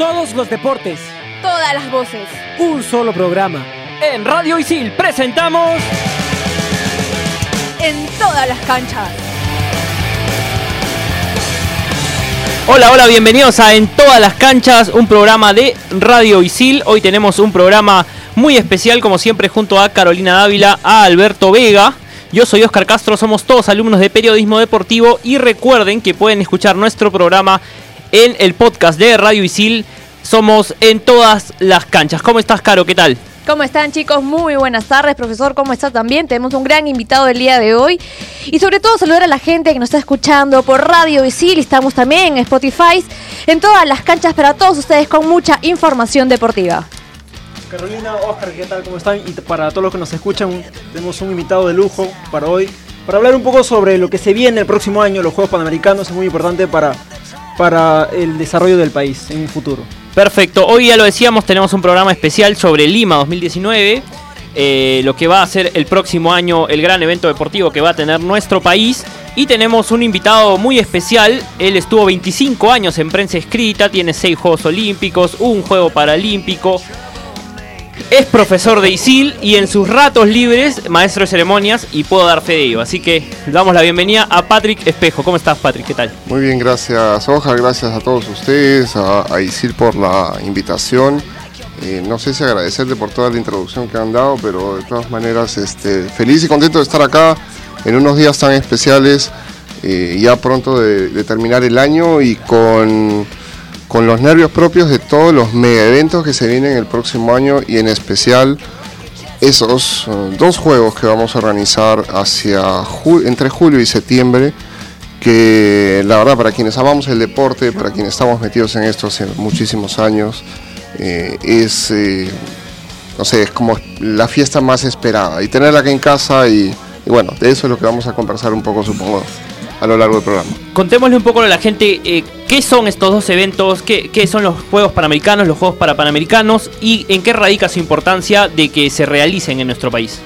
Todos los deportes. Todas las voces. Un solo programa. En Radio Isil presentamos. En todas las canchas. Hola, hola, bienvenidos a En todas las canchas, un programa de Radio Isil. Hoy tenemos un programa muy especial, como siempre, junto a Carolina Dávila, a Alberto Vega. Yo soy Oscar Castro, somos todos alumnos de periodismo deportivo y recuerden que pueden escuchar nuestro programa en el podcast de Radio Isil. Somos en todas las canchas. ¿Cómo estás, Caro? ¿Qué tal? ¿Cómo están chicos? Muy buenas tardes, profesor. ¿Cómo está también? Tenemos un gran invitado el día de hoy. Y sobre todo saludar a la gente que nos está escuchando por Radio Isil. Estamos también en Spotify, en todas las canchas para todos ustedes con mucha información deportiva. Carolina, Oscar, ¿qué tal? ¿Cómo están? Y para todos los que nos escuchan, tenemos un invitado de lujo para hoy, para hablar un poco sobre lo que se viene el próximo año, los Juegos Panamericanos, es muy importante para, para el desarrollo del país en un futuro. Perfecto, hoy ya lo decíamos, tenemos un programa especial sobre Lima 2019, eh, lo que va a ser el próximo año el gran evento deportivo que va a tener nuestro país. Y tenemos un invitado muy especial, él estuvo 25 años en prensa escrita, tiene 6 Juegos Olímpicos, un Juego Paralímpico, es profesor de ISIL y en sus ratos libres, maestro de ceremonias, y puedo dar fe de ello. Así que damos la bienvenida a Patrick Espejo. ¿Cómo estás, Patrick? ¿Qué tal? Muy bien, gracias, Oja. Gracias a todos ustedes, a, ISIL por la invitación. Eh, no sé si agradecerte por toda la introducción que han dado, pero de todas maneras, este, feliz y contento de estar acá en unos días tan especiales, eh, ya pronto de terminar el año y con con los nervios propios de todos los mega eventos que se vienen el próximo año y en especial esos uh, dos juegos que vamos a organizar hacia entre julio y septiembre que la verdad para quienes amamos el deporte, para quienes estamos metidos en esto hace muchísimos años, eh, es, eh, no sé, es como la fiesta más esperada. Y tenerla aquí en casa y, y bueno, de eso es lo que vamos a conversar un poco, supongo a lo largo del programa. Contémosle un poco a la gente eh, qué son estos dos eventos, qué, son los Juegos Panamericanos, los Juegos Parapanamericanos y en qué radica su importancia de que se realicen en nuestro país.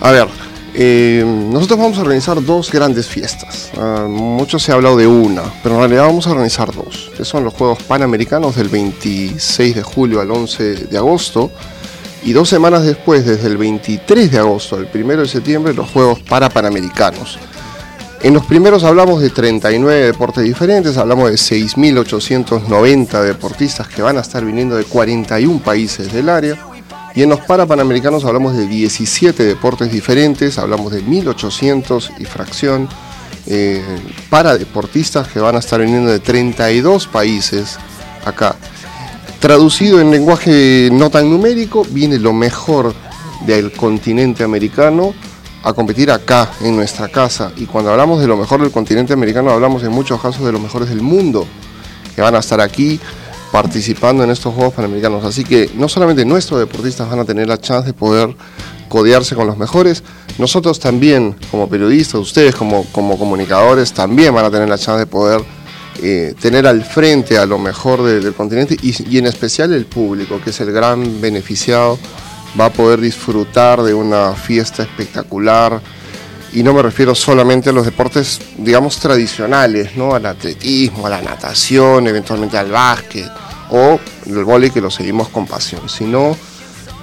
A ver, eh, nosotros vamos a organizar dos grandes fiestas. Uh, mucho se ha hablado de una, pero en realidad vamos a organizar dos, que son los Juegos Panamericanos del 26 de julio al 11 de agosto. Y dos semanas después, desde el 23 de agosto al 1 de septiembre, los Juegos Parapanamericanos. En los primeros hablamos de 39 deportes diferentes, hablamos de 6.890 deportistas que van a estar viniendo de 41 países del área. Y en los Parapanamericanos hablamos de 17 deportes diferentes, hablamos de 1.800 y fracción eh, para deportistas que van a estar viniendo de 32 países acá. Traducido en lenguaje no tan numérico, viene lo mejor del continente americano a competir acá, en nuestra casa. Y cuando hablamos de lo mejor del continente americano, hablamos en muchos casos de los mejores del mundo, que van a estar aquí participando en estos Juegos Panamericanos. Así que no solamente nuestros deportistas van a tener la chance de poder codearse con los mejores, nosotros también, como periodistas, ustedes como, como comunicadores, también van a tener la chance de poder eh, tener al frente a lo mejor del continente y, y en especial el público, que es el gran beneficiado va a poder disfrutar de una fiesta espectacular. Y no me refiero solamente a los deportes, digamos, tradicionales, ¿no? Al atletismo, a la natación, eventualmente al básquet o el vóley que lo seguimos con pasión, sino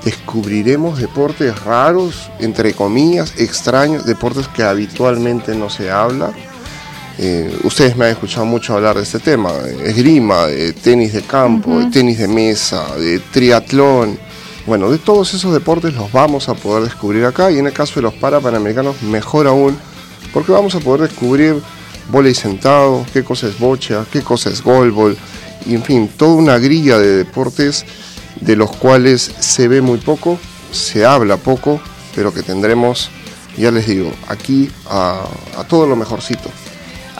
descubriremos deportes raros, entre comillas, extraños, deportes que habitualmente no se habla. Eh, ustedes me han escuchado mucho hablar de este tema, esgrima, de tenis de campo, de tenis de mesa, de triatlón bueno, de todos esos deportes los vamos a poder descubrir acá y en el caso de los parapanamericanos mejor aún, porque vamos a poder descubrir volei sentado, qué cosa es bocha, qué cosa es golbol, y en fin, toda una grilla de deportes de los cuales se ve muy poco, se habla poco, pero que tendremos, ya les digo, aquí a, todo lo mejorcito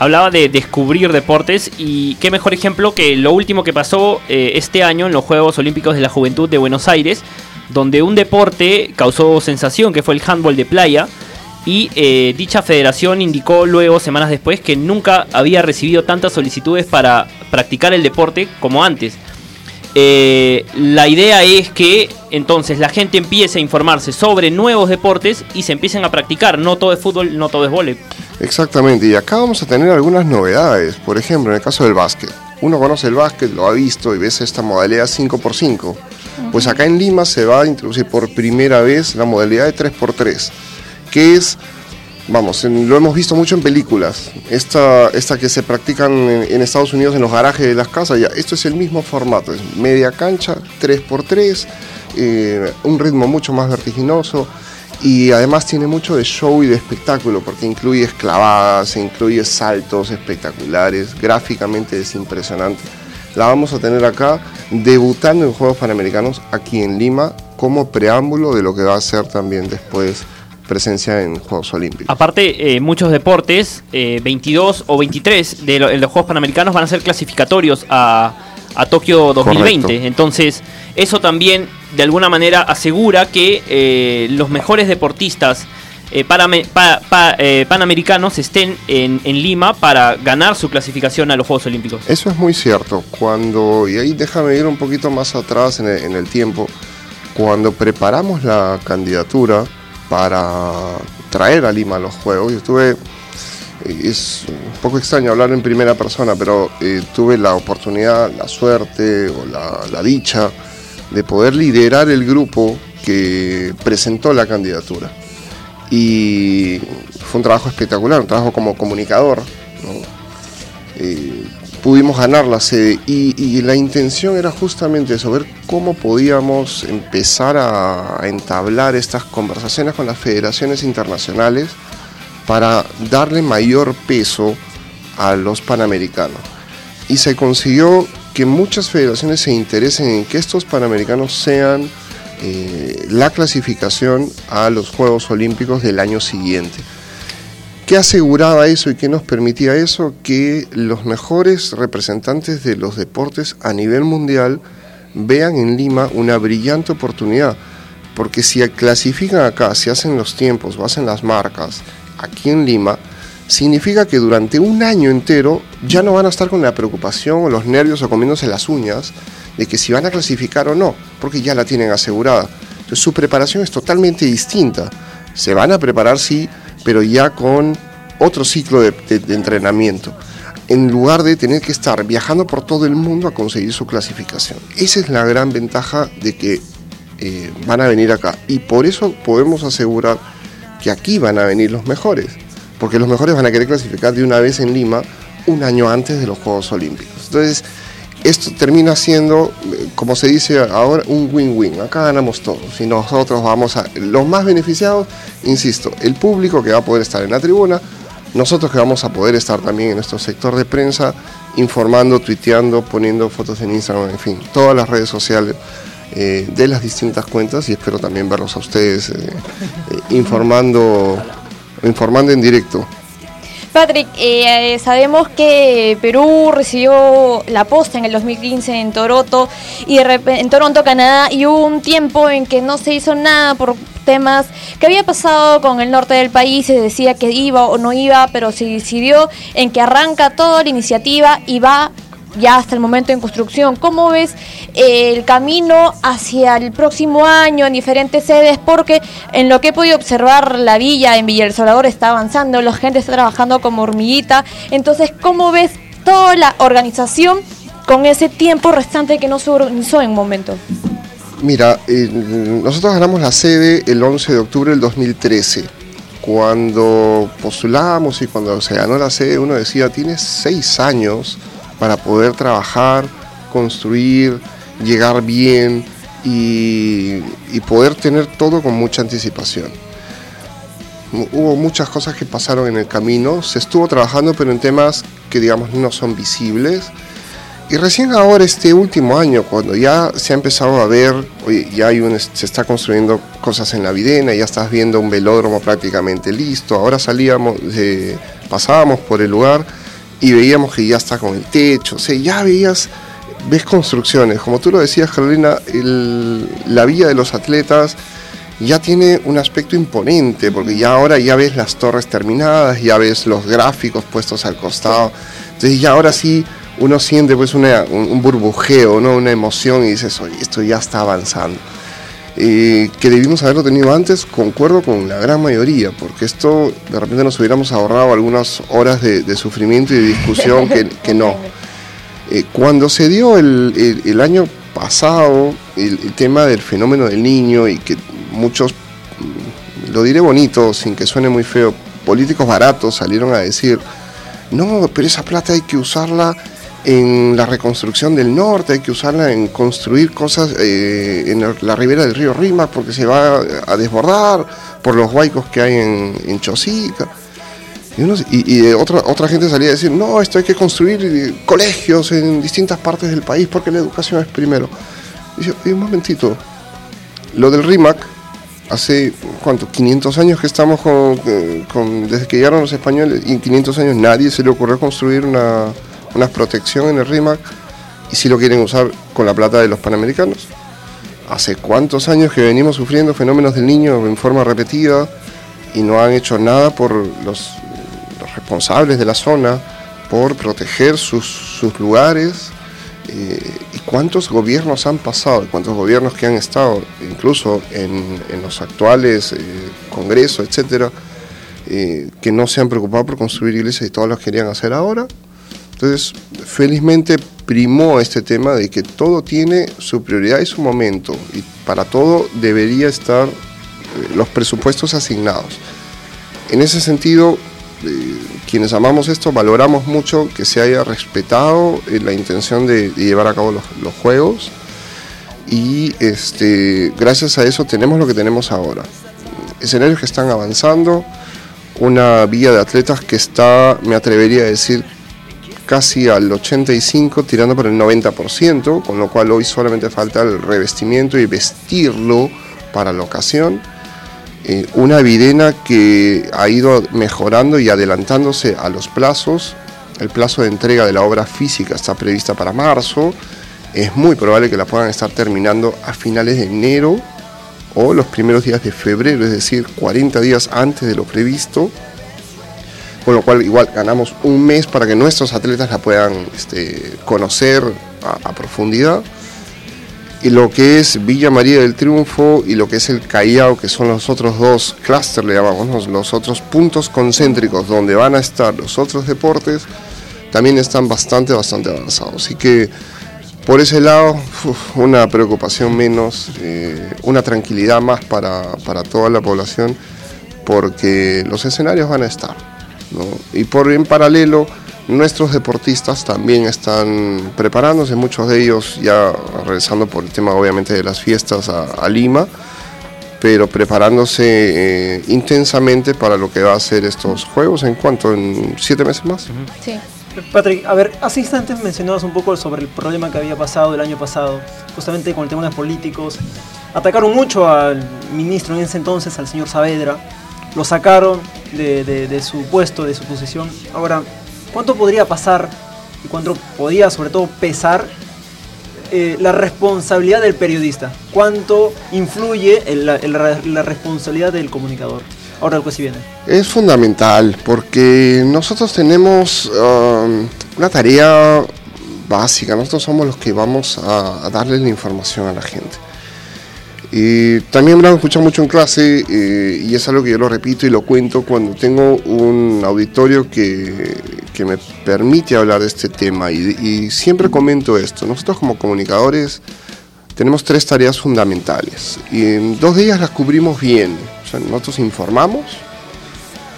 hablaba de descubrir deportes y qué mejor ejemplo que lo último que pasó eh, este año en los Juegos Olímpicos de la Juventud de Buenos Aires, donde un deporte causó sensación, que fue el handball de playa, y eh, dicha federación indicó luego, semanas después, que nunca había recibido tantas solicitudes para practicar el deporte como antes. Eh, la idea es que entonces la gente empiece a informarse sobre nuevos deportes y se empiecen a practicar. No todo es fútbol, no todo es vóley. Exactamente, y acá vamos a tener algunas novedades. Por ejemplo, en el caso del básquet. uno conoce el básquet, lo ha visto y ves esta modalidad 5x5. Pues acá en Lima se va a introducir por primera vez la modalidad de 3x3, que es, vamos, lo hemos visto mucho en películas, esta, esta que se practican en, Estados Unidos en los garajes de las casas, ya, esto es el mismo formato, es media cancha, 3x3, eh, un ritmo mucho más vertiginoso y además tiene mucho de show y de espectáculo porque incluye clavadas, incluye saltos espectaculares, gráficamente es impresionante. La vamos a tener acá debutando en Juegos Panamericanos aquí en Lima como preámbulo de lo que va a ser también después presencia en Juegos Olímpicos. Aparte, eh, muchos deportes, eh, 22 o 23 de, lo- de los Juegos Panamericanos van a ser clasificatorios a, a Tokio 2020. Correcto. Entonces, eso también de alguna manera asegura que eh, los mejores deportistas eh, paname- pa- pa- panamericanos estén en, en Lima para ganar su clasificación a los Juegos Olímpicos. Eso es muy cierto. Cuando, y ahí déjame ir un poquito más atrás en el, en el tiempo, cuando preparamos la candidatura para traer a Lima los Juegos, yo tuve, es un poco extraño hablar en primera persona, pero eh, tuve la oportunidad, la suerte o la, dicha de poder liderar el grupo que presentó la candidatura. Y fue un trabajo espectacular, un trabajo como comunicador. eh, pudimos ganar la sede y, la intención era justamente eso, ver cómo podíamos empezar a, a entablar estas conversaciones con las federaciones internacionales para darle mayor peso a los panamericanos. Y se consiguió que muchas federaciones se interesen en que estos panamericanos sean eh, la clasificación a los Juegos Olímpicos del año siguiente. ¿Qué aseguraba eso y qué nos permitía eso? Que los mejores representantes de los deportes a nivel mundial vean en Lima una brillante oportunidad. Porque si clasifican acá, si hacen los tiempos o hacen las marcas aquí en Lima, significa que durante un año entero ya no van a estar con la preocupación o los nervios o comiéndose las uñas de que si van a clasificar o no, porque ya la tienen asegurada. Entonces su preparación es totalmente distinta. Se van a preparar, sí, pero ya con otro ciclo de, entrenamiento, en lugar de tener que estar viajando por todo el mundo a conseguir su clasificación. Esa es la gran ventaja de que eh, van a venir acá. Y por eso podemos asegurar que aquí van a venir los mejores, porque los mejores van a querer clasificar de una vez en Lima un año antes de los Juegos Olímpicos. Entonces, esto termina siendo, eh, como se dice ahora, un win-win. Acá ganamos todos y nosotros vamos a... Los más beneficiados, insisto, el público que va a poder estar en la tribuna, nosotros que vamos a poder estar también en nuestro sector de prensa, informando, tuiteando, poniendo fotos en Instagram, en fin, todas las redes sociales eh, de las distintas cuentas y espero también verlos a ustedes eh, informando, informando en directo. Patrick, eh, sabemos que Perú recibió la posta en el 2015 en Toronto y de en Toronto, Canadá, y hubo un tiempo en que no se hizo nada por temas que había pasado con el norte del país, se decía que iba o no iba, pero se decidió en que arranca toda la iniciativa y va ya hasta el momento en construcción. ¿Cómo ves eh, el camino hacia el próximo año en diferentes sedes? Porque en lo que he podido observar, la villa en Villa El Salvador está avanzando, la gente está trabajando como hormiguita. Entonces, ¿cómo ves toda la organización con ese tiempo restante que no se organizó en momento? Mira, eh, nosotros ganamos la sede el 11 de octubre del 2013. Cuando postulamos y cuando se ganó la sede, uno decía, tienes seis años para poder trabajar, construir, llegar bien y, poder tener todo con mucha anticipación. Hubo muchas cosas que pasaron en el camino, se estuvo trabajando pero en temas que digamos no son visibles. Y recién ahora, este último año, cuando ya se ha empezado a ver, ya hay un, se está construyendo cosas en la Videna, ya estás viendo un velódromo prácticamente listo, ahora salíamos, pasábamos por el lugar y veíamos que ya está con el techo, o ya veías, ves construcciones, como tú lo decías Carolina, la villa de los atletas ya tiene un aspecto imponente, porque ya ahora ya ves las torres terminadas, ya ves los gráficos puestos al costado, entonces ya ahora sí uno siente pues un, un burbujeo, ¿no? una emoción y dices, oye, esto ya está avanzando. Eh, que debimos haberlo tenido antes, concuerdo con la gran mayoría, porque esto de repente nos hubiéramos ahorrado algunas horas de, de sufrimiento y de discusión que, que no. Eh, cuando se dio el, el- el año pasado el, el tema del fenómeno del niño y que muchos, mm, lo diré bonito, sin que suene muy feo, políticos baratos salieron a decir, no, pero esa plata hay que usarla en la reconstrucción del norte, hay que usarla en construir cosas eh, en la ribera del río Rímac porque se va a desbordar por los huaicos que hay en, en Chosica. Y, y- y otra, otra gente salía a decir, no, esto hay que construir colegios en distintas partes del país porque la educación es primero. Y yo, "Y un momentito, lo del RIMAC, hace, ¿cuánto? 500 años que estamos con, eh, con- desde que llegaron los españoles, y en 500 años nadie se le ocurrió construir una, una protección en el RIMAC, y si lo quieren usar con la plata de los panamericanos. ¿Hace cuántos años que venimos sufriendo fenómenos del niño en forma repetida y no han hecho nada por los, responsables de la zona, por proteger sus, lugares? Eh, ¿Y cuántos gobiernos han pasado? ¿Cuántos gobiernos que han estado incluso en, en los actuales eh, congresos, etcétera, eh, que no se han preocupado por construir iglesias y todos los querían hacer ahora? Entonces, felizmente primó este tema de que todo tiene su prioridad y su momento, y para todo debería estar eh, los presupuestos asignados. En ese sentido, eh, quienes amamos esto valoramos mucho que se haya respetado eh, la intención de, llevar a cabo los, los juegos y este, gracias a eso tenemos lo que tenemos ahora. Escenarios que están avanzando, una vía de atletas que está, me atrevería a decir, casi al 85, tirando por el 90%, con lo cual hoy solamente falta el revestimiento y vestirlo para la ocasión. Eh, una videna que ha ido mejorando y adelantándose a los plazos. El plazo de entrega de la obra física está prevista para marzo. Es muy probable que la puedan estar terminando a finales de enero o los primeros días de febrero, es decir, 40 días antes de lo previsto. Con lo cual igual ganamos un mes para que nuestros atletas la puedan este, conocer a, a profundidad y lo que es Villa María del Triunfo y lo que es el Callao, que son los otros dos clústeres, le llamamos, los otros puntos concéntricos donde van a estar los otros deportes, también están bastante, bastante avanzados. Así que por ese lado, una preocupación menos, eh, una tranquilidad más para, para toda la población, porque los escenarios van a estar. ¿No? Y por en paralelo, nuestros deportistas también están preparándose, muchos de ellos ya regresando por el tema obviamente de las fiestas a, a Lima, pero preparándose eh, intensamente para lo que va a ser estos juegos en cuanto en siete meses más. Sí. Patrick, a ver, hace instantes mencionabas un poco sobre el problema que había pasado el año pasado, justamente con el tema de los políticos. Atacaron mucho al ministro en ese entonces, al señor Saavedra. Lo sacaron de, su puesto, de su posición. Ahora, ¿cuánto podría pasar y cuánto podría sobre todo pesar eh, la responsabilidad del periodista? ¿Cuánto influye la responsabilidad del comunicador? Ahora lo que sí viene. Es fundamental porque nosotros tenemos um, una tarea básica, nosotros somos los que vamos a, a darle la información a la gente. Y también me lo han escuchado mucho en clase eh, y es algo que yo lo repito y lo cuento cuando tengo un auditorio que, que me permite hablar de este tema y, y siempre comento esto. Nosotros como comunicadores tenemos tres tareas fundamentales y en dos de ellas las cubrimos bien. O sea, nosotros informamos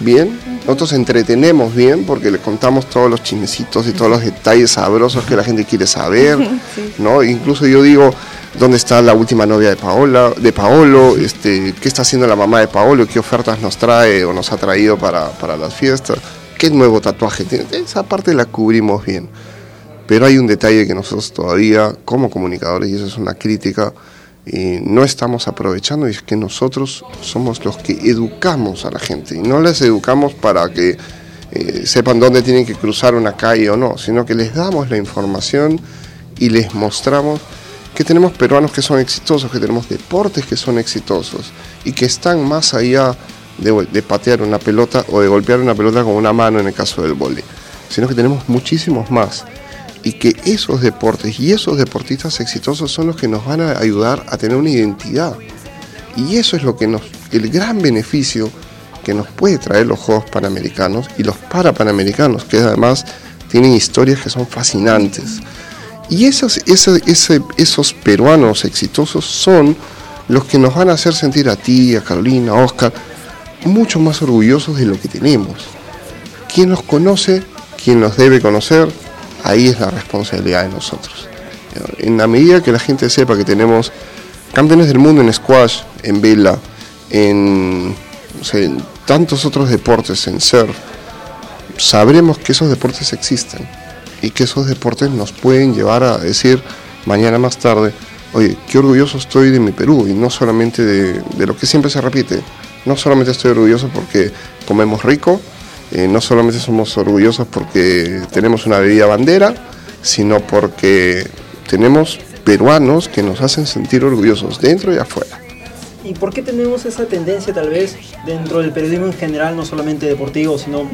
bien, nosotros entretenemos bien porque le contamos todos los chismecitos y todos los detalles sabrosos que la gente quiere saber, ¿no? Incluso yo digo dónde está la última novia de Paola, de Paolo, este, qué está haciendo la mamá de Paolo, qué ofertas nos trae o nos ha traído para, para las fiestas, qué nuevo tatuaje tiene. Esa parte la cubrimos bien. Pero hay un detalle que nosotros todavía, como comunicadores, y eso es una crítica, eh, no estamos aprovechando, y es que nosotros somos los que educamos a la gente. Y no les educamos para que eh, sepan dónde tienen que cruzar una calle o no, sino que les damos la información y les mostramos que tenemos peruanos que son exitosos, que tenemos deportes que son exitosos y que están más allá de, patear una pelota o de golpear una pelota con una mano en el caso del vóley, sino que tenemos muchísimos más y que esos deportes y esos deportistas exitosos son los que nos van a ayudar a tener una identidad. Y eso es lo que nos, el gran beneficio que nos puede traer los Juegos Panamericanos y los Parapanamericanos, que además tienen historias que son fascinantes. Y esos, ese- esos peruanos exitosos son los que nos van a hacer sentir a ti, a Carolina, a Oscar, mucho más orgullosos de lo que tenemos. Quien nos conoce, quien nos debe conocer, ahí es la responsabilidad de nosotros. En la medida que la gente sepa que tenemos campeones del mundo en squash, en vela, en, tantos otros deportes, en surf, sabremos que esos deportes existen y que esos deportes nos pueden llevar a decir mañana más tarde, oye, qué orgulloso estoy de mi Perú y no solamente de lo que siempre se repite, no solamente estoy orgulloso porque comemos rico, eh, no solamente somos orgullosos porque tenemos una bebida bandera, sino porque tenemos peruanos que nos hacen sentir orgullosos dentro y afuera. ¿Y por qué tenemos esa tendencia tal vez dentro del periodismo en general, no solamente deportivo, sino,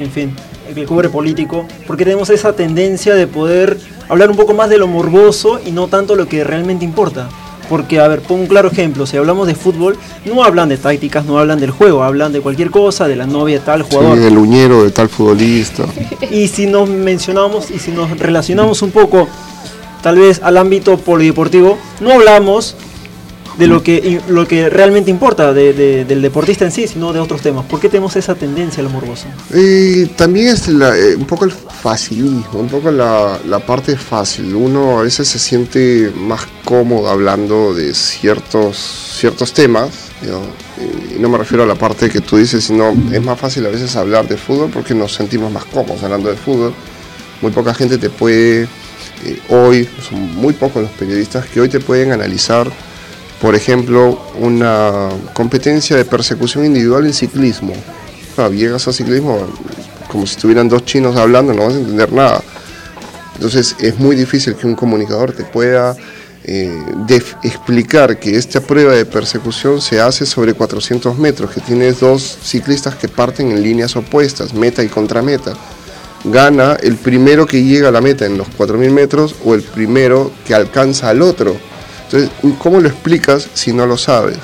en fin, el que cubre político? ¿Por qué tenemos esa tendencia de poder hablar un poco más de lo morboso y no tanto lo que realmente importa? Porque, a ver, pongo un claro ejemplo, si hablamos de fútbol, no hablan de tácticas, no hablan del juego, hablan de cualquier cosa, de la novia de tal jugador. Sí, el uñero de tal futbolista. Y si nos mencionamos y si nos relacionamos un poco, tal vez al ámbito polideportivo, no hablamos de lo que, lo que realmente importa de- de- del deportista en sí, sino de otros temas. ¿Por qué tenemos esa tendencia a lo morboso? Eh, también es la- eh, un poco el facilismo, un poco la, la parte fácil. Uno a veces se siente más cómodo hablando de ciertos, ciertos temas. Eh, Y no me refiero a la parte que tú dices, sino es más fácil a veces hablar de fútbol porque nos sentimos más cómodos hablando de fútbol. Muy poca gente te puede, eh, hoy, son muy pocos los periodistas que hoy te pueden analizar por ejemplo, una competencia de persecución individual en ciclismo. Ah, llegas a ciclismo como si estuvieran dos chinos hablando, no vas a entender nada. Entonces es muy difícil que un comunicador te pueda eh, explicar que esta prueba de persecución se hace sobre 400 metros, que tienes dos ciclistas que parten en líneas opuestas, meta y contrameta. Gana el primero que llega a la meta en los 4.000 metros o el primero que alcanza al otro. Entonces, ¿cómo lo explicas si no lo sabes?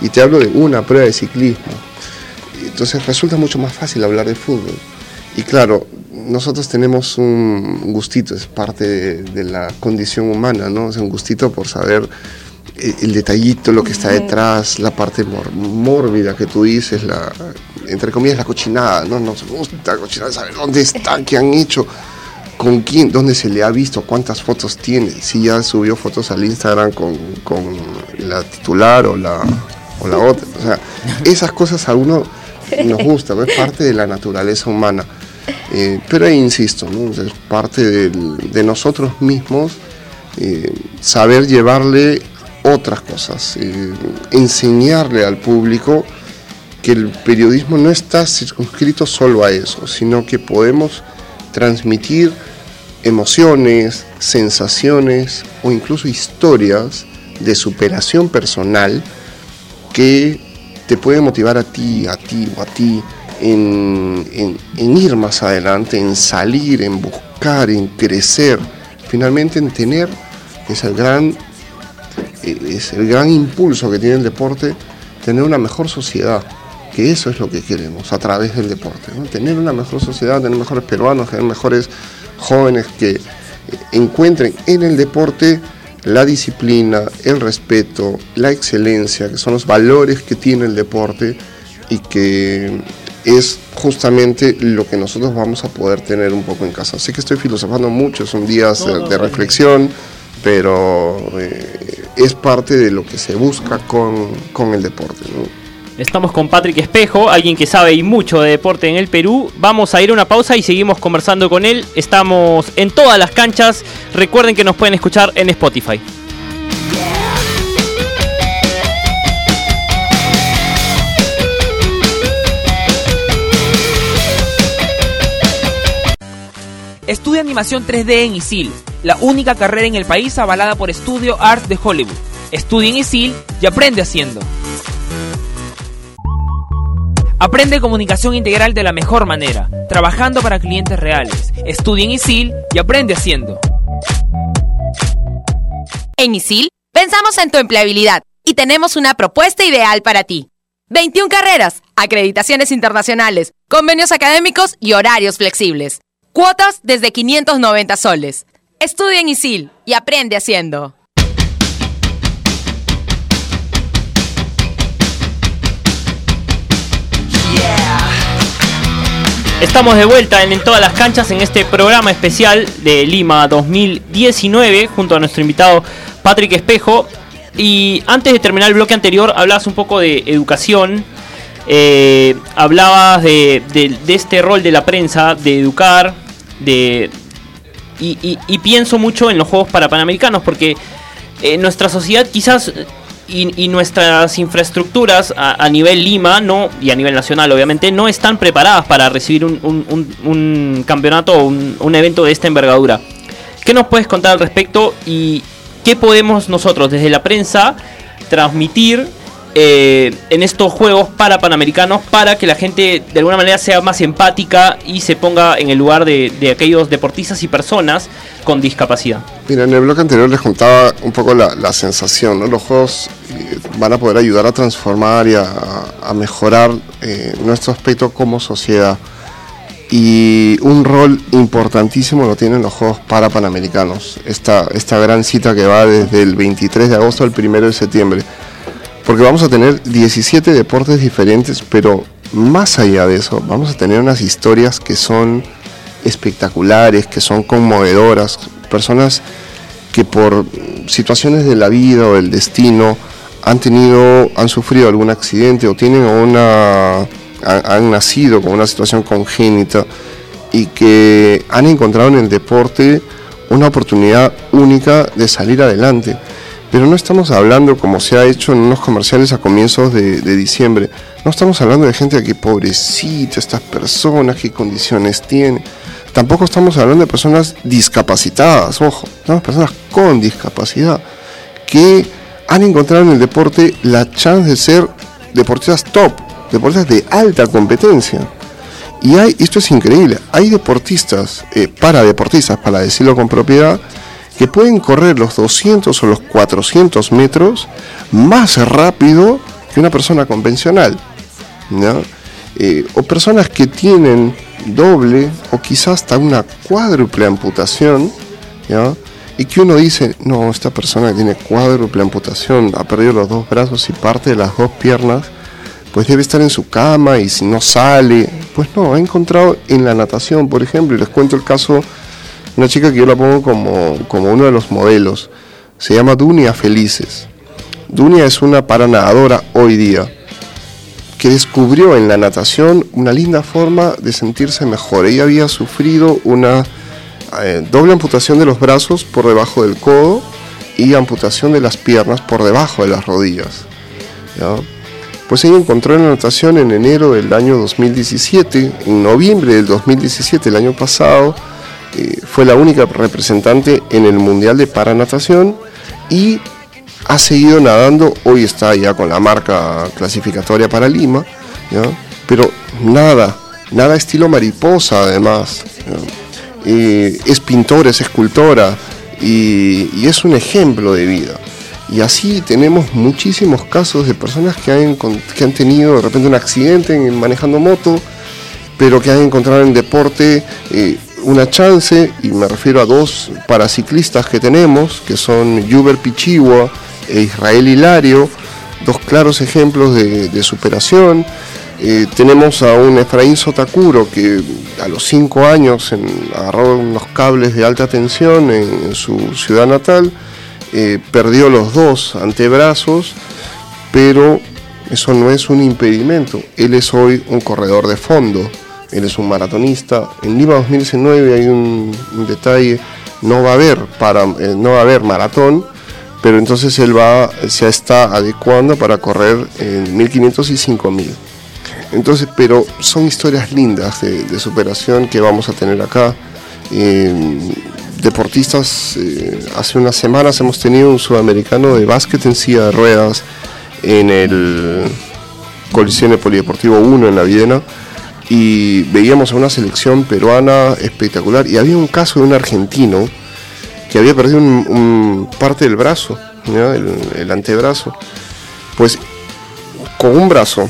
Y te hablo de una prueba de ciclismo. Entonces resulta mucho más fácil hablar de fútbol. Y claro, nosotros tenemos un gustito, es parte de, de la condición humana, ¿no? Es un gustito por saber eh, el detallito, lo que está detrás, la parte mor- mórbida que tú dices, la, entre comillas, la cochinada, ¿no? Nos gusta la cochinada, saber dónde está, qué han hecho, con quién, dónde se le ha visto, cuántas fotos tiene, si ya subió fotos al Instagram con, con la titular o la, o la otra. O sea, esas cosas a uno nos gusta, es parte de la naturaleza humana. Eh, pero insisto, es parte del- de nosotros mismos eh, saber llevarle otras cosas, eh, enseñarle al público que el periodismo no está circunscrito solo a eso, sino que podemos transmitir emociones, sensaciones o incluso historias de superación personal que te puede motivar a ti, a ti o a ti en, en- ir más adelante, en salir, en buscar, en crecer, finalmente en tener, es el gran, eh, es el gran impulso que tiene el deporte, tener una mejor sociedad, que eso es lo que queremos a través del deporte, tener una mejor sociedad, tener mejores peruanos, tener mejores jóvenes que encuentren en el deporte la disciplina, el respeto, la excelencia, que son los valores que tiene el deporte y que es justamente lo que nosotros vamos a poder tener un poco en casa. Sé que estoy filosofando mucho, son días eh, de reflexión, pero eh, es parte de lo que se busca con, con el deporte. ¿no? Estamos con Patrick Espejo, alguien que sabe y mucho de deporte en el Perú. Vamos a ir a una pausa y seguimos conversando con él. Estamos en todas las canchas. Recuerden que nos pueden escuchar en Spotify. Estudia animación 3D en ISIL, la única carrera en el país avalada por Studio Arts de Hollywood. Estudia en ISIL y aprende haciendo. Aprende comunicación integral de la mejor manera, trabajando para clientes reales. Estudia en ISIL y aprende haciendo. En ISIL, pensamos en tu empleabilidad y tenemos una propuesta ideal para ti. 21 carreras, acreditaciones internacionales, convenios académicos y horarios flexibles. Cuotas desde 590 soles. Estudia en ISIL y aprende haciendo. Estamos de vuelta en, en todas las canchas en este programa especial de Lima 2019 junto a nuestro invitado Patrick Espejo. Y antes de terminar el bloque anterior, hablabas un poco de educación, eh, hablabas de, este rol de la prensa, de educar, de y pienso mucho en los Juegos para Panamericanos porque eh, nuestra sociedad quizás y, y nuestras infraestructuras a, nivel Lima no y a nivel nacional obviamente no están preparadas para recibir un, un- un- campeonato o un evento de esta envergadura. ¿Qué nos puedes contar al respecto y qué podemos nosotros desde la prensa transmitir eh, en estos juegos para panamericanos para que la gente de alguna manera sea más empática y se ponga en el lugar de, aquellos deportistas y personas con discapacidad? Mira, en el bloque anterior les contaba un poco la, sensación. Los juegos eh, van a poder ayudar a transformar y a, mejorar eh, nuestro aspecto como sociedad. Y un rol importantísimo lo tienen los Juegos para Panamericanos. Esta, esta gran cita que va desde el 23 de agosto al 1 de septiembre. Porque vamos a tener 17 deportes diferentes, pero más allá de eso, vamos a tener unas historias que son espectaculares, que son conmovedoras. Personas que por situaciones de la vida o del destino han tenido, han sufrido algún accidente o tienen una, han, han nacido con una situación congénita y que han encontrado en el deporte una oportunidad única de salir adelante. Pero no estamos hablando, como se ha hecho en unos comerciales a comienzos de, de diciembre, no estamos hablando de gente que pobrecita, estas personas, qué condiciones tienen. Tampoco estamos hablando de personas discapacitadas, ojo, estamos personas con discapacidad que han encontrado en el deporte la chance de ser deportistas top, deportistas de alta competencia. Y hay, esto es increíble, hay deportistas, eh, para deportistas, para decirlo con propiedad, que pueden correr los 200 o los 400 metros más rápido que una persona convencional. Eh, o personas que tienen doble o quizás hasta una cuádruple amputación, y que uno dice, no, esta persona que tiene cuádruple amputación, ha perdido los dos brazos y parte de las dos piernas, pues debe estar en su cama y si no sale, pues no, ha encontrado en la natación, por ejemplo, y les cuento el caso, una chica que yo la pongo como, como uno de los modelos, se llama Dunia Felices. Dunia es una paranadadora hoy día que descubrió en la natación una linda forma de sentirse mejor. Ella había sufrido una eh, doble amputación de los brazos por debajo del codo y amputación de las piernas por debajo de las rodillas. Pues ella encontró en la natación en enero del año 2017, en noviembre del 2017, el año pasado, eh, fue la única representante en el Mundial de Paranatación y ha seguido nadando, hoy está ya con la marca clasificatoria para Lima, pero nada, nada estilo mariposa además. Eh, es pintora, es escultora y, es un ejemplo de vida. Y así tenemos muchísimos casos de personas que han, que han tenido de repente un accidente en- manejando moto, pero que han encontrado en deporte eh, una chance, y me refiero a dos paraciclistas que tenemos, que son Yuber Pichigua e Israel Hilario, dos claros ejemplos de, superación. Eh, tenemos a un Efraín Sotakuro que a los cinco años agarró unos cables de alta tensión en, en su ciudad natal, eh, perdió los dos antebrazos, pero eso no es un impedimento. Él es hoy un corredor de fondo, él es un maratonista. En Lima 2019 hay un, un detalle, no va a haber para, eh, no va a haber maratón, pero entonces él va, se está adecuando para correr en 1500 y 5000. Entonces, pero son historias lindas de, de superación que vamos a tener acá. Eh, deportistas, eh, hace unas semanas hemos tenido un sudamericano de básquet en silla de ruedas en el Coliseo Polideportivo 1 en la Viena y veíamos a una selección peruana espectacular y había un caso de un argentino que había perdido un, un parte del brazo, ¿ya? el, el antebrazo. Pues con un brazo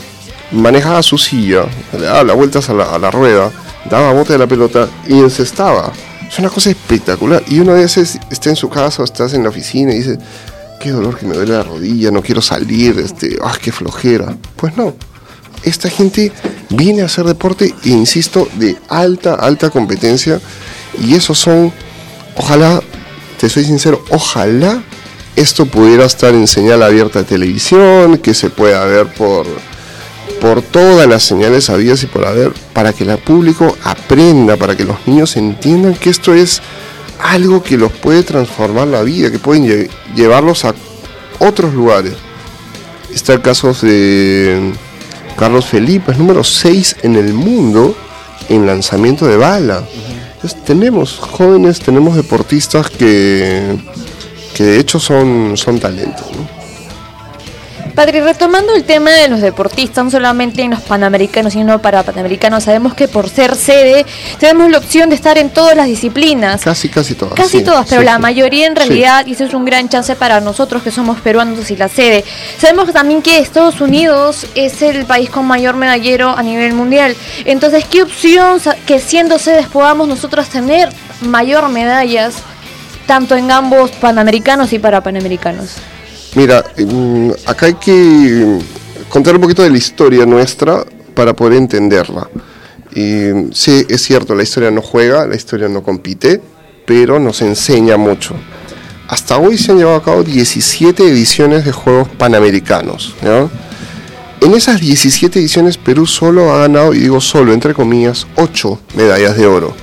manejaba su silla, le daba las vueltas a la, a la rueda, daba bote de la pelota y encestaba. Es una cosa espectacular. Y uno a veces está en su casa o estás en la oficina y dice, qué dolor que me duele la rodilla, no quiero salir, este, ah, qué flojera. Pues no. Esta gente viene a hacer deporte, insisto, de alta, alta competencia. Y esos son, ojalá, te soy sincero, ojalá esto pudiera estar en señal abierta de televisión, que se pueda ver por, por todas las señales habidas y por haber, para que el público aprenda, para que los niños entiendan que esto es algo que los puede transformar la vida, que pueden llevarlos a otros lugares. Está el caso de Carlos Felipe, es número 6 en el mundo en lanzamiento de bala. Entonces, tenemos jóvenes, tenemos deportistas que que de hecho son, son talentos. Padre, retomando el tema de los deportistas, no solamente en los panamericanos, sino para panamericanos, sabemos que por ser sede tenemos la opción de estar en todas las disciplinas. Casi, casi todas. Casi todas, pero la mayoría en realidad, y eso es un gran chance para nosotros que somos peruanos y la sede. Sabemos también que Estados Unidos es el país con mayor medallero a nivel mundial. Entonces, ¿qué opción que siendo sedes podamos nosotros tener mayor medallas? tanto en ambos panamericanos y para panamericanos? Mira, mm, acá hay que contar un poquito de la historia nuestra para poder entenderla. Y, sí, es cierto, la historia no juega, la historia no compite, pero nos enseña mucho. Hasta hoy se han llevado a cabo 17 ediciones de Juegos Panamericanos. En esas 17 ediciones Perú solo ha ganado, y digo solo, entre comillas, 8 medallas de oro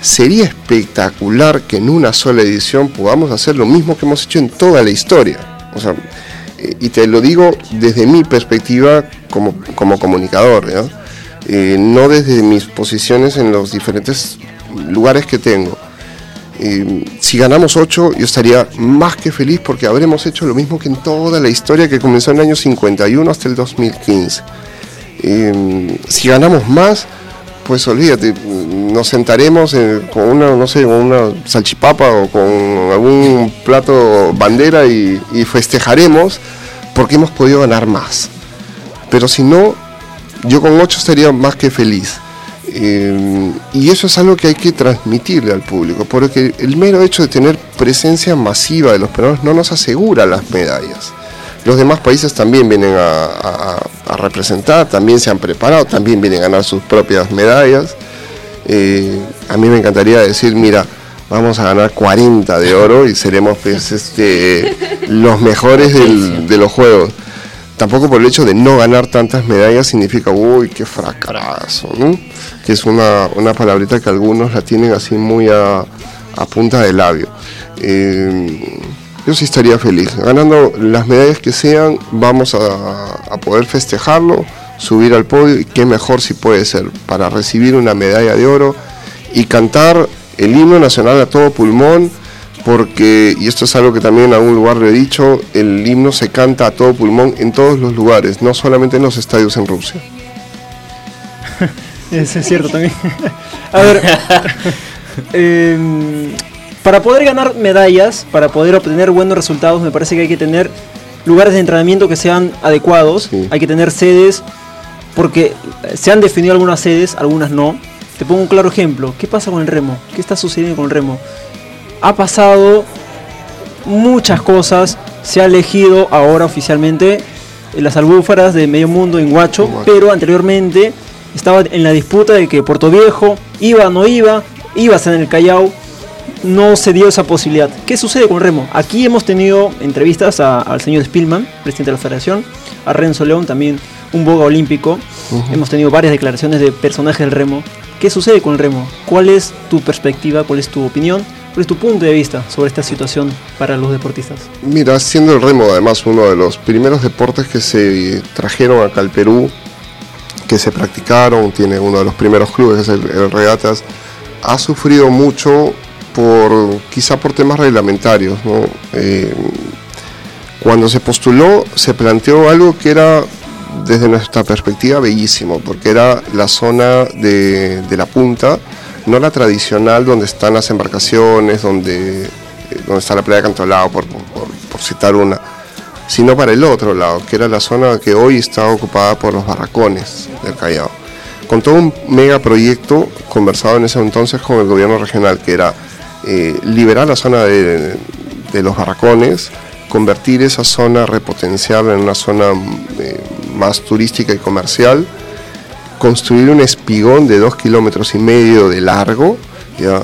sería espectacular que en una sola edición podamos hacer lo mismo que hemos hecho en toda la historia. O sea, eh, y te lo digo desde mi perspectiva como, como comunicador, eh, ¿no? desde mis posiciones en los diferentes lugares que tengo. Eh, si ganamos 8, yo estaría más que feliz porque habremos hecho lo mismo que en toda la historia que comenzó en el año 51 hasta el 2015. si ganamos más, pues olvídate, nos sentaremos con una, no sé, con una salchipapa o con algún plato bandera y, festejaremos porque hemos podido ganar más. Pero si no, yo con ocho estaría más que feliz. Eh, y eso es algo que hay que transmitirle al público, porque el mero hecho de tener presencia masiva de los peruanos no nos asegura las medallas. Los demás países también vienen a, representar, también se han preparado, también vienen a ganar sus propias medallas. Eh, a mí me encantaría decir, mira, vamos a ganar 40 de oro y seremos pues, este, los mejores de los juegos. Tampoco por el hecho de no ganar tantas medallas significa, uy, qué fracaso, ¿no? Que es una, una palabrita que algunos la tienen así muy a, punta de labio. Eh, yo sí estaría feliz. Ganando las medallas que sean, vamos a, poder festejarlo, subir al podio y qué mejor si puede ser para recibir una medalla de oro y cantar el himno nacional a todo pulmón porque, y esto es algo que también en algún lugar le he dicho, el himno se canta a todo pulmón en todos los lugares, no solamente en los estadios en Rusia. Eso es cierto también. a ver, eh, para poder ganar medallas, para poder obtener buenos resultados, me parece que hay que tener lugares de entrenamiento que sean adecuados, hay que tener sedes, porque se han definido algunas sedes, algunas no. Te pongo un claro ejemplo, ¿qué pasa con el remo? ¿Qué está sucediendo con el remo? Ha pasado muchas cosas, se ha elegido ahora oficialmente las albúfaras de medio mundo en Huacho, pero anteriormente estaba en la disputa de que Puerto Viejo iba o no iba, iba a ser en el Callao, no se dio esa posibilidad. ¿Qué sucede con Remo? Aquí hemos tenido entrevistas al señor Spillman, presidente de la federación, a Renzo León, también un boga olímpico. Hemos tenido varias declaraciones de personajes del Remo. ¿Qué sucede con el Remo? ¿Cuál es tu perspectiva? ¿Cuál es tu opinión? ¿Cuál es tu punto de vista sobre esta situación para los deportistas? Mira, siendo el remo además uno de los primeros deportes que se trajeron acá al Perú, que se practicaron, tiene uno de los primeros clubes, es el Regatas, ha sufrido mucho por quizá por temas reglamentarios. Eh, cuando se postuló se planteó algo que era desde nuestra perspectiva bellísimo, porque era la zona de, la punta, no la tradicional donde están las embarcaciones, donde, eh, donde está la playa de Cantolao, por, por, citar una, sino para el otro lado, que era la zona que hoy está ocupada por los barracones del Callao. con todo un megaproyecto conversado en ese entonces con el gobierno regional, que era eh, liberar la zona de, los barracones, convertir esa zona, repotenciarla en una zona eh, más turística y comercial, construir un espigón de dos kilómetros y medio de largo, ¿ya?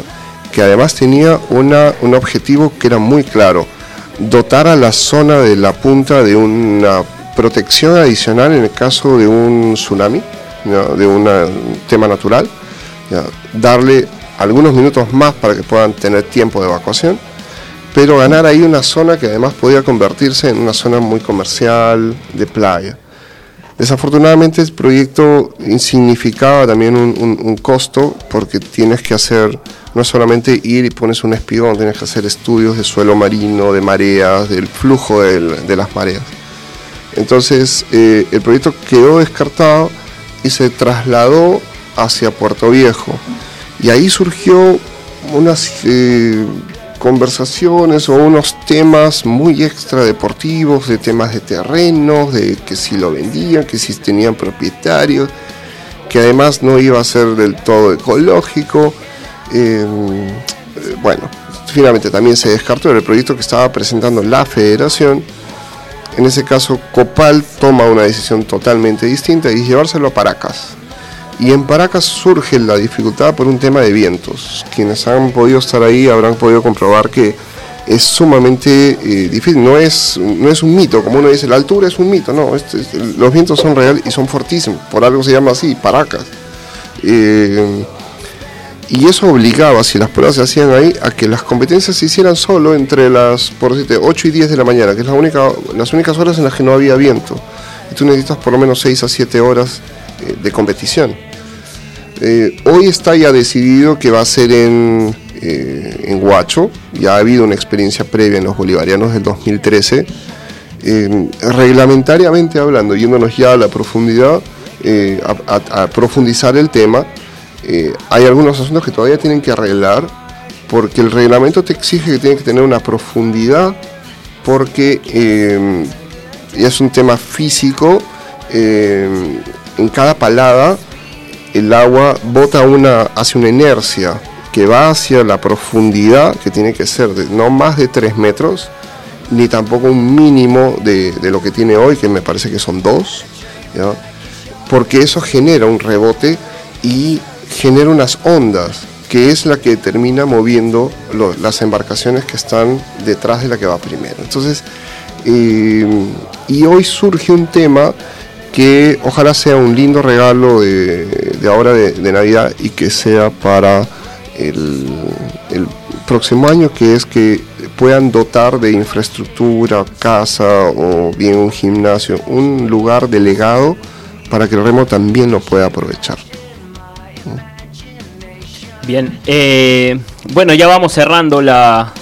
que además tenía un objetivo que era muy claro, dotar a la zona de la punta de una protección adicional en el caso de un tsunami, de un tema natural, ¿ya? darle algunos minutos más para que puedan tener tiempo de evacuación pero ganar ahí una zona que además podía convertirse en una zona muy comercial, de playa. Desafortunadamente el proyecto significaba también un, costo porque tienes que hacer, no solamente ir y pones un espigón, tienes que hacer estudios de suelo marino, de mareas, del flujo de las mareas. Entonces eh, el proyecto quedó descartado y se trasladó hacia Puerto Viejo. Y ahí surgió unas... Eh, conversaciones o unos temas muy extra deportivos, de temas de terrenos, de que si lo vendían, que si tenían propietarios, que además no iba a ser del todo ecológico. Eh, bueno, finalmente también se descartó el proyecto que estaba presentando la federación. En ese caso, Copal toma una decisión totalmente distinta y llevárselo a Paracas. Y en Paracas surge la dificultad por un tema de vientos. Quienes han podido estar ahí habrán podido comprobar que es sumamente eh, difícil. No es, no es un mito, como uno dice, la altura es un mito, no. Este, este, los vientos son reales y son fortísimos. Por algo se llama así, Paracas. Eh, y eso obligaba, si las pruebas se hacían ahí, a que las competencias se hicieran solo entre las, por decirte, 8 y 10 de la mañana, que es la única, las únicas horas en las que no había viento. Y tú necesitas por lo menos 6 a 7 horas de competición. Eh, hoy está ya decidido que va a ser en, eh, en Huacho, ya ha habido una experiencia previa en los bolivarianos del 2013. Eh, reglamentariamente hablando, yéndonos ya a la profundidad, eh, a, a, profundizar el tema, hay algunos asuntos que todavía tienen que arreglar, porque el reglamento te exige que tiene que tener una profundidad, porque es un tema físico, en cada palada el agua bota una, hace una inercia que va hacia la profundidad, que tiene que ser de no más de 3 metros, ni tampoco un mínimo de, lo que tiene hoy, que me parece que son 2, porque eso genera un rebote y genera unas ondas, que es la que termina moviendo las embarcaciones que están detrás de la que va primero. Entonces, eh, y hoy surge un tema que ojalá sea un lindo regalo de, ahora de, Navidad y que sea para el, el, próximo año, que es que puedan dotar de infraestructura, casa o bien un gimnasio, un lugar delegado para que el remo también lo pueda aprovechar. Bien, eh, bueno, ya vamos cerrando la,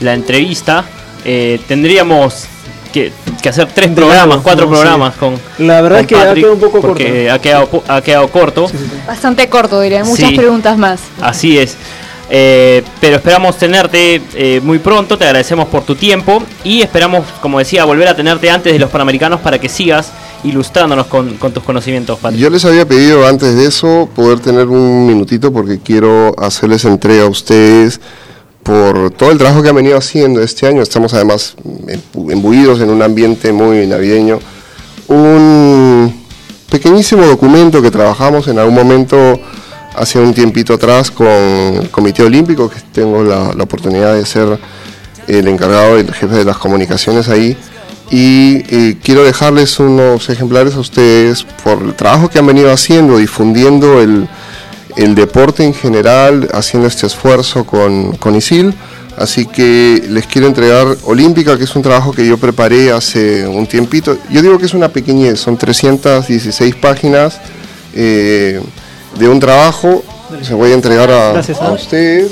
la entrevista. Eh, tendríamos que, que, hacer tres programas, cuatro no, programas sí. con. La verdad con es que ha quedado un poco corto. Ha quedado, ha quedado corto. Sí, sí, Bastante corto, diría. Muchas preguntas más. Así es. Eh, pero esperamos tenerte eh, muy pronto, te agradecemos por tu tiempo y esperamos, como decía, volver a tenerte antes de los Panamericanos para que sigas ilustrándonos con, con tus conocimientos. Patrick. Yo les había pedido antes de eso poder tener un minutito porque quiero hacerles entrega a ustedes por todo el trabajo que han venido haciendo este año. Estamos además embuidos en un ambiente muy navideño. Un pequeñísimo documento que trabajamos en algún momento hace un tiempito atrás con el Comité Olímpico, que tengo la, la oportunidad de ser el encargado el jefe de las comunicaciones ahí. Y eh, quiero dejarles unos ejemplares a ustedes por el trabajo que han venido haciendo, difundiendo el, el deporte en general, haciendo este esfuerzo con, con ISIL. Así que les quiero entregar Olímpica, que es un trabajo que yo preparé hace un tiempito. Yo digo que es una pequeñez, son 316 páginas eh, de un trabajo. Se voy a entregar a, Gracias, a ustedes.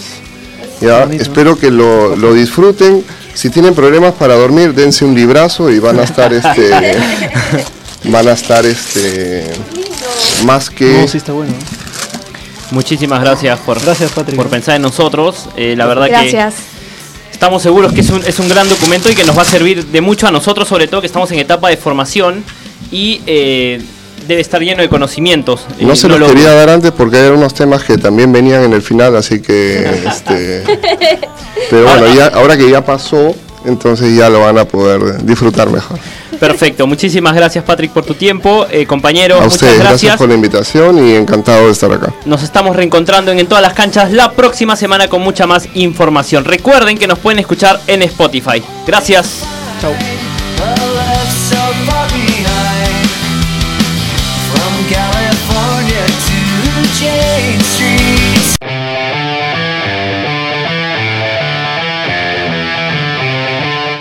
Ya, espero que lo, lo, disfruten. Si tienen problemas para dormir, dense un librazo y van a estar este van a estar este más que no, sí está bueno. Muchísimas gracias por, gracias, Patrick. por pensar en nosotros. Eh, la verdad gracias. que estamos seguros que es un, es un gran documento y que nos va a servir de mucho a nosotros, sobre todo que estamos en etapa de formación y eh, debe estar lleno de conocimientos. eh, No se lo- los quería dar antes porque hay unos temas que también venían en el final, así que este pero bueno, ya ahora que ya pasó, entonces ya lo van a poder disfrutar mejor. Perfecto, muchísimas gracias Patrick por tu tiempo. Eh, compañeros, A muchas gracias. gracias. por la invitación y encantado de estar acá. Nos estamos reencontrando en, En todas las canchas la próxima semana con mucha más información. Recuerden que nos pueden escuchar en Spotify. Gracias. Chau.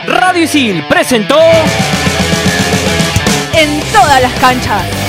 Radio Isil presentó En todas las canchas.